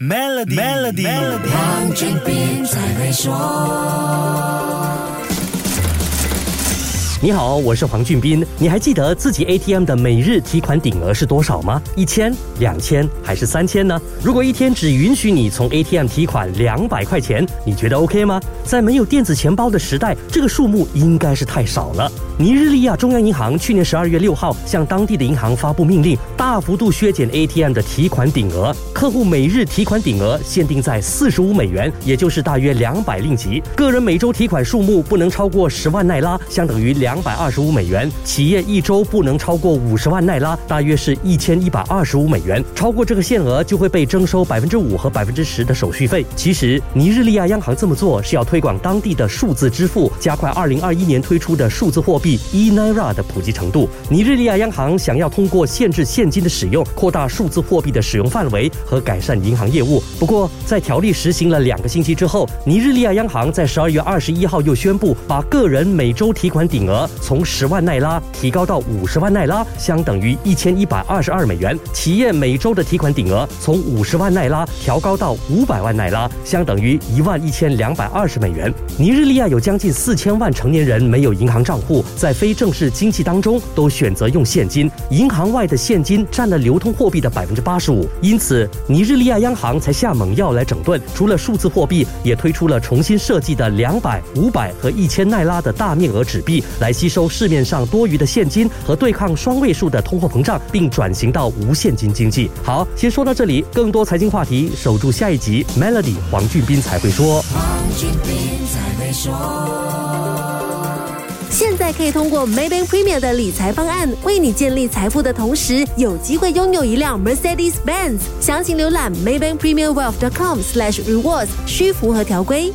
Melody，Melody，黄俊斌才会说。你好，我是黄俊斌。你还记得自己 ATM 的每日提款顶额是多少吗？一千、两千还是三千呢？如果一天只允许你从 ATM 提款两百块钱，你觉得 OK 吗？在没有电子钱包的时代，这个数目应该是太少了。尼日利亚中央银行去年十二月六号向当地的银行发布命令，大幅度削减 ATM 的提款顶额，客户每日提款顶额限定在四十五美元，也就是大约两百令吉。个人每周提款数目不能超过十万奈拉，相等于两百二十五美元；企业一周不能超过五十万奈拉，大约是一千一百二十五美元。超过这个限额就会被征收百分之五和百分之十的手续费。其实，尼日利亚央行这么做是要推广当地的数字支付，加快二零二一年推出的数字货币。E naira 的普及程度，尼日利亚央行想要通过限制现金的使用，扩大数字货币的使用范围和改善银行业务。不过，在条例实行了两个星期之后，尼日利亚央行在十二月二十一号又宣布，把个人每周提款顶额从十万奈拉提高到五十万奈拉，相等于一千一百二十二美元；企业每周的提款顶额从五十万奈拉调高到五百万奈拉，相等于一万一千两百二十美元。尼日利亚有将近四千万成年人没有银行账户。在非正式经济当中，都选择用现金，银行外的现金占了流通货币的百分之八十五。因此，尼日利亚央行才下猛药来整顿，除了数字货币，也推出了重新设计的两百、五百和一千奈拉的大面额纸币，来吸收市面上多余的现金和对抗双位数的通货膨胀，并转型到无现金经济。好，先说到这里，更多财经话题，守住下一集。Melody 黄俊斌才会说。在可以通过 Maybank Premier 的理财方案，为你建立财富的同时，有机会拥有一辆 Mercedes-Benz。详情浏览 Maybank Premier Wealth.com/slash rewards，需符合条规。